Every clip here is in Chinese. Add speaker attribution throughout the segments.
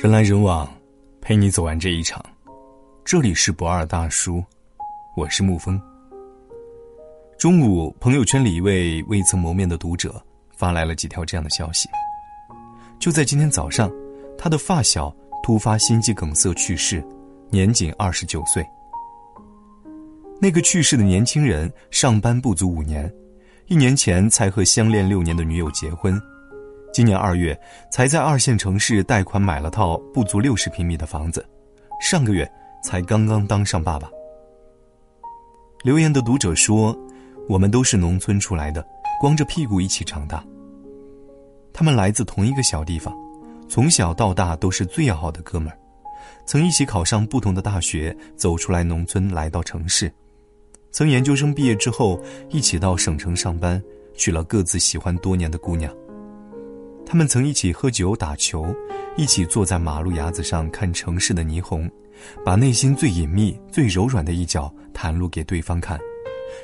Speaker 1: 人来人往，陪你走完这一场。这里是不二大叔，我是沐风。中午，朋友圈里一位未曾谋面的读者发来了几条这样的消息。就在今天早上，他的发小突发心肌梗塞去世，年仅二十九岁。那个去世的年轻人上班不足五年，一年前才和相恋六年的女友结婚。今年二月，才在二线城市贷款买了套不足六十平米的房子，上个月才刚刚当上爸爸。留言的读者说：“我们都是农村出来的，光着屁股一起长大。他们来自同一个小地方，从小到大都是最要好的哥们儿，曾一起考上不同的大学，走出来农村来到城市，曾研究生毕业之后一起到省城上班，娶了各自喜欢多年的姑娘。”他们曾一起喝酒打球，一起坐在马路牙子上看城市的霓虹，把内心最隐秘、最柔软的一角袒露给对方看，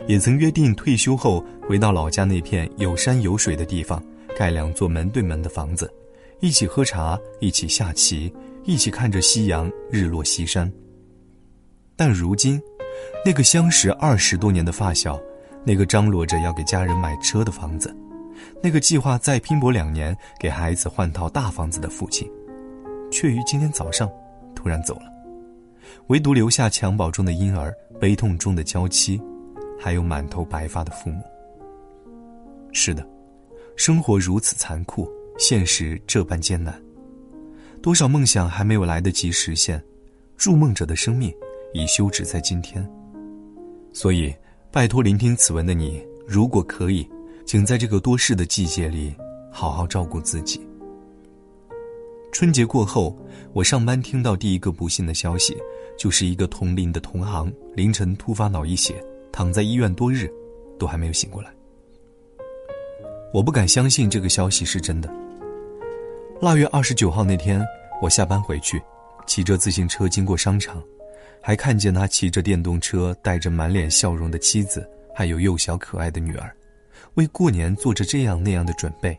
Speaker 1: 也曾约定退休后回到老家那片有山有水的地方，盖两座门对门的房子，一起喝茶，一起下棋，一起看着夕阳日落西山。但如今，那个相识二十多年的发小，那个张罗着要给家人买车的房子。那个计划再拼搏两年给孩子换套大房子的父亲，却于今天早上突然走了，唯独留下襁褓中的婴儿、悲痛中的娇妻，还有满头白发的父母。是的，生活如此残酷，现实这般艰难。多少梦想还没有来得及实现，筑梦者的生命已休止在今天。所以，拜托聆听此文的你，如果可以。请在这个多事的季节里，好好照顾自己。春节过后，我上班听到第一个不幸的消息，就是一个同龄的同行凌晨突发脑溢血，躺在医院多日，都还没有醒过来。我不敢相信这个消息是真的。腊月二十九号那天，我下班回去，骑着自行车经过商场，还看见他骑着电动车，带着满脸笑容的妻子，还有幼小可爱的女儿。为过年做着这样那样的准备。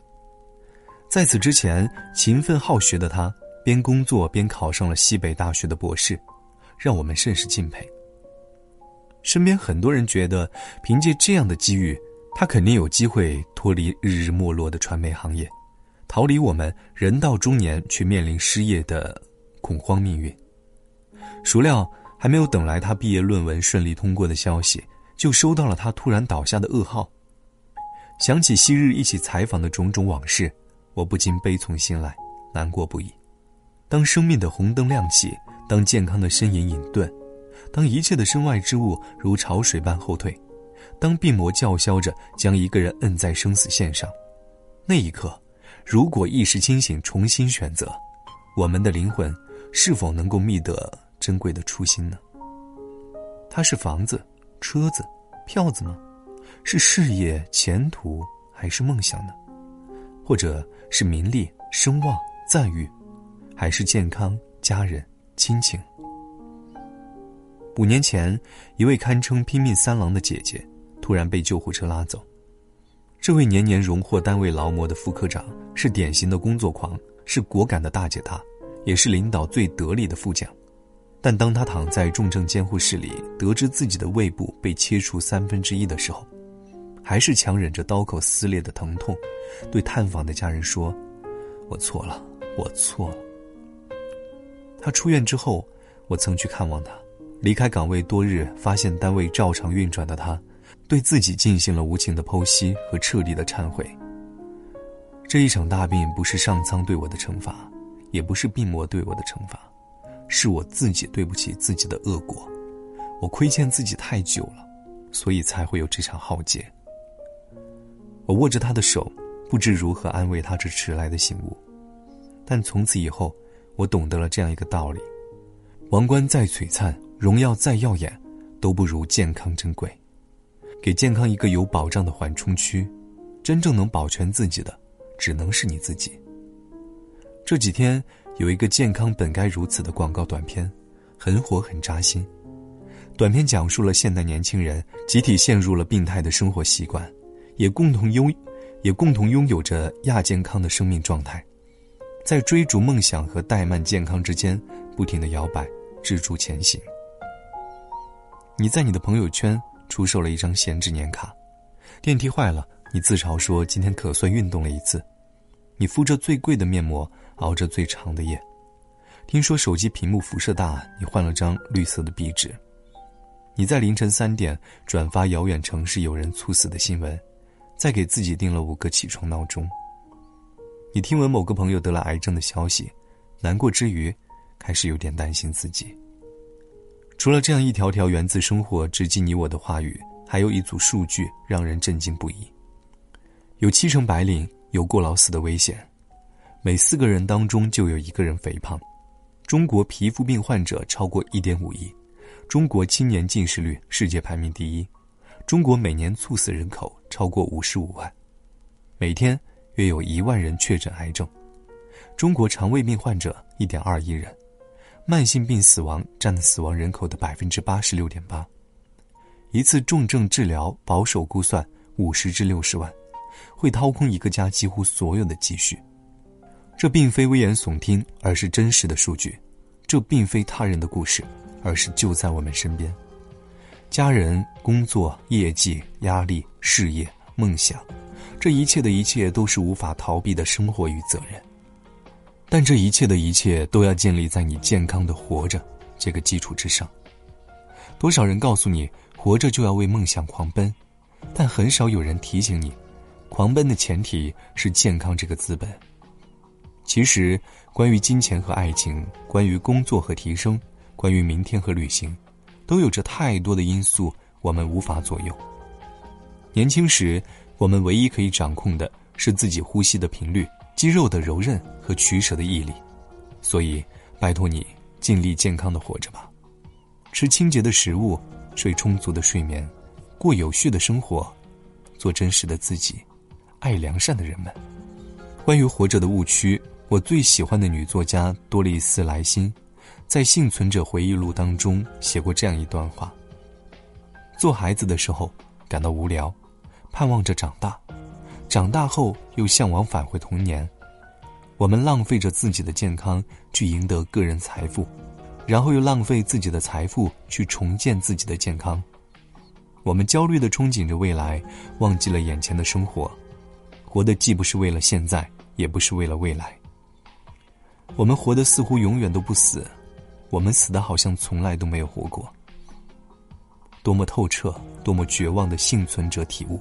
Speaker 1: 在此之前，勤奋好学的他，边工作边考上了西北大学的博士，让我们甚是敬佩。身边很多人觉得，凭借这样的机遇，他肯定有机会脱离日日没落的传媒行业，逃离我们人到中年却面临失业的恐慌命运。孰料，还没有等来他毕业论文顺利通过的消息，就收到了他突然倒下的噩耗。想起昔日一起采访的种种往事，我不禁悲从心来，难过不已。当生命的红灯亮起，当健康的身影隐遁，当一切的身外之物如潮水般后退，当病魔叫嚣着将一个人摁在生死线上，那一刻，如果意识清醒，重新选择，我们的灵魂是否能够觅得珍贵的初心呢？它是房子、车子、票子吗？是事业前途还是梦想呢？或者是名利声望赞誉，还是健康家人亲情？五年前，一位堪称拼命三郎的姐姐，突然被救护车拉走。这位年年荣获单位劳模的副科长，是典型的工作狂，是果敢的大姐大，也是领导最得力的副将。但当他躺在重症监护室里，得知自己的胃部被切除三分之一的时候，还是强忍着刀口撕裂的疼痛，对探访的家人说：“我错了，我错了。”他出院之后，我曾去看望他。离开岗位多日，发现单位照常运转的他，对自己进行了无情的剖析和彻底的忏悔。这一场大病不是上苍对我的惩罚，也不是病魔对我的惩罚，是我自己对不起自己的恶果。我亏欠自己太久了，所以才会有这场浩劫。我握着他的手，不知如何安慰他这迟来的醒悟。但从此以后，我懂得了这样一个道理：王冠再璀璨，荣耀再耀眼，都不如健康珍贵。给健康一个有保障的缓冲区，真正能保全自己的，只能是你自己。这几天有一个“健康本该如此”的广告短片，很火很扎心。短片讲述了现代年轻人集体陷入了病态的生活习惯。也共同拥，也共同拥有着亚健康的生命状态。在追逐梦想和怠慢健康之间不停的摇摆，止住前行。你在你的朋友圈出售了一张闲置年卡，电梯坏了，你自嘲说今天可算运动了一次。你敷着最贵的面膜，熬着最长的夜。听说手机屏幕辐射大，你换了张绿色的壁纸。你在凌晨三点转发遥远城市有人猝死的新闻，再给自己定了五个起床闹钟。你听闻某个朋友得了癌症的消息，难过之余，开始有点担心自己。除了这样一条条源自生活、直击你我的话语，还有一组数据让人震惊不已。有七成白领有过劳死的危险，每四个人当中就有一个人肥胖。中国皮肤病患者超过一点五亿，中国青年近视率世界排名第一，中国每年猝死人口超过五十五万，每天约有一万人确诊癌症，中国肠胃病患者一点二亿人。慢性病死亡占死亡人口的百分之八十六点八，一次重症治疗保守估算五十至六十万，会掏空一个家几乎所有的积蓄。这并非危言耸听，而是真实的数据；这并非他人的故事，而是就在我们身边。家人、工作、业绩、压力、事业、梦想，这一切的一切都是无法逃避的生活与责任。但这一切的一切都要建立在你健康的活着这个基础之上。多少人告诉你活着就要为梦想狂奔，但很少有人提醒你，狂奔的前提是健康这个资本。其实，关于金钱和爱情，关于工作和提升，关于明天和旅行，都有着太多的因素我们无法左右。年轻时，我们唯一可以掌控的是自己呼吸的频率。肌肉的柔韧和取舍的毅力，所以拜托你尽力健康的活着吧，吃清洁的食物，睡充足的睡眠，过有序的生活，做真实的自己，爱良善的人们。关于活着的误区，我最喜欢的女作家多丽丝莱辛，在《幸存者回忆录》当中写过这样一段话：做孩子的时候感到无聊，盼望着长大。长大后又向往返回童年，我们浪费着自己的健康去赢得个人财富，然后又浪费自己的财富去重建自己的健康。我们焦虑的憧憬着未来，忘记了眼前的生活，活的既不是为了现在，也不是为了未来。我们活的似乎永远都不死，我们死的好像从来都没有活过。多么透彻，多么绝望的幸存者体悟。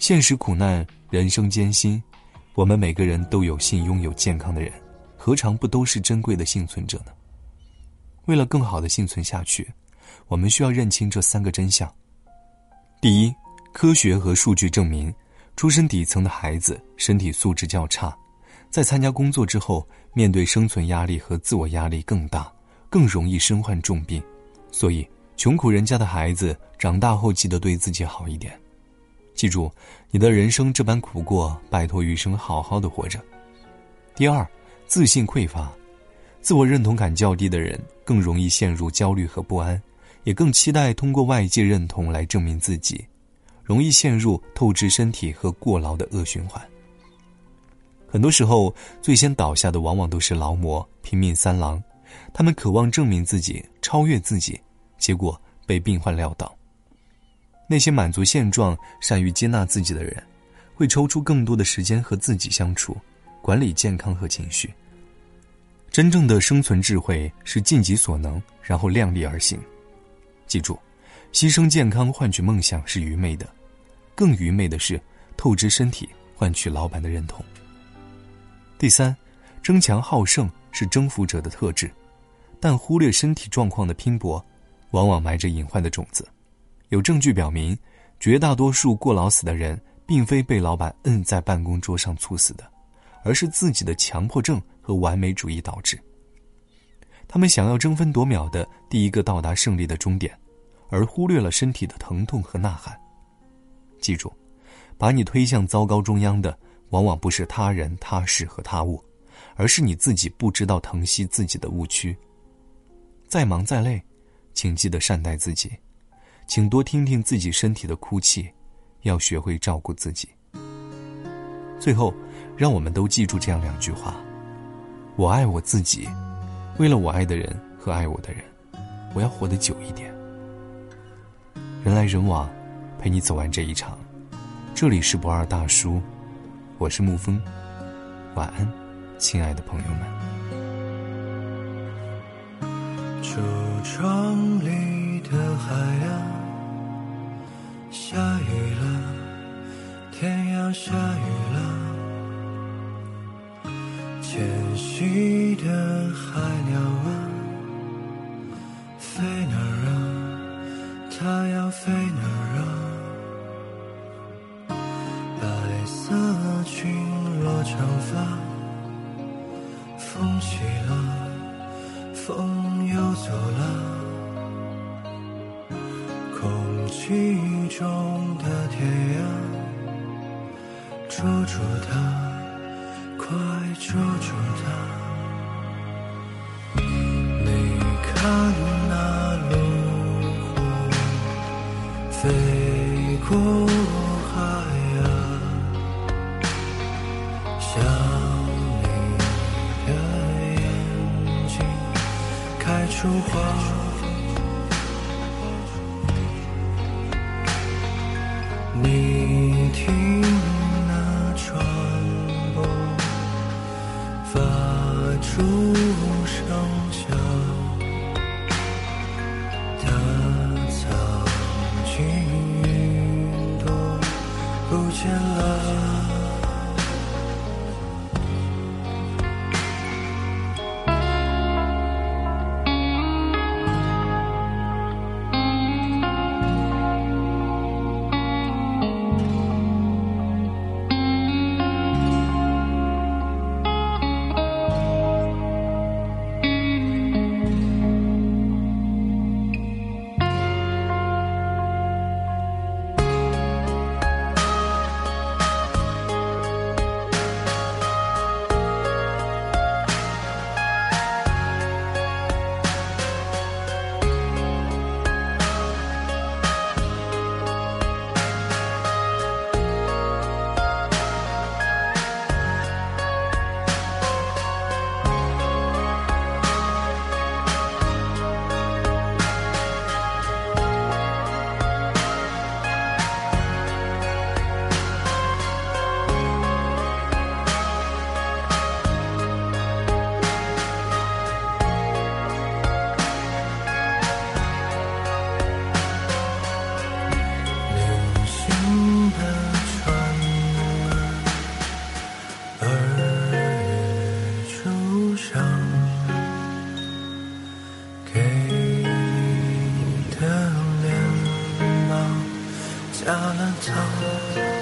Speaker 1: 现实苦难，人生艰辛，我们每个人都有幸拥有健康的人，何尝不都是珍贵的幸存者呢？为了更好的幸存下去，我们需要认清这三个真相：第一，科学和数据证明，出身底层的孩子身体素质较差，在参加工作之后，面对生存压力和自我压力更大，更容易身患重病。所以，穷苦人家的孩子长大后记得对自己好一点。记住，你的人生这般苦过，拜托余生好好的活着。第二，自信匮乏，自我认同感较低的人更容易陷入焦虑和不安，也更期待通过外界认同来证明自己，容易陷入透支身体和过劳的恶循环。很多时候，最先倒下的往往都是劳模、拼命三郎，他们渴望证明自己、超越自己，结果被病患撂倒。那些满足现状、善于接纳自己的人，会抽出更多的时间和自己相处，管理健康和情绪。真正的生存智慧是尽己所能，然后量力而行。记住，牺牲健康换取梦想是愚昧的，更愚昧的是透支身体换取老板的认同。第三，争强好胜是征服者的特质，但忽略身体状况的拼搏，往往埋着隐患的种子。有证据表明，绝大多数过劳死的人，并非被老板摁在办公桌上猝死的，而是自己的强迫症和完美主义导致。他们想要争分夺秒的第一个到达胜利的终点，而忽略了身体的疼痛和呐喊。记住，把你推向糟糕中央的，往往不是他人、他事和他物，而是你自己不知道疼惜自己的误区。再忙再累，请记得善待自己。请多听听自己身体的哭泣，要学会照顾自己。最后，让我们都记住这样两句话：我爱我自己，为了我爱的人和爱我的人，我要活得久一点。人来人往，陪你走完这一场。这里是不二大叔，我是沐风。晚安，亲爱的朋友们。
Speaker 2: 橱窗里的海洋，下雨了，天要下雨了。前行起了，风又走了，空气中的天涯，捉住它。快捉住它！说话。下了场。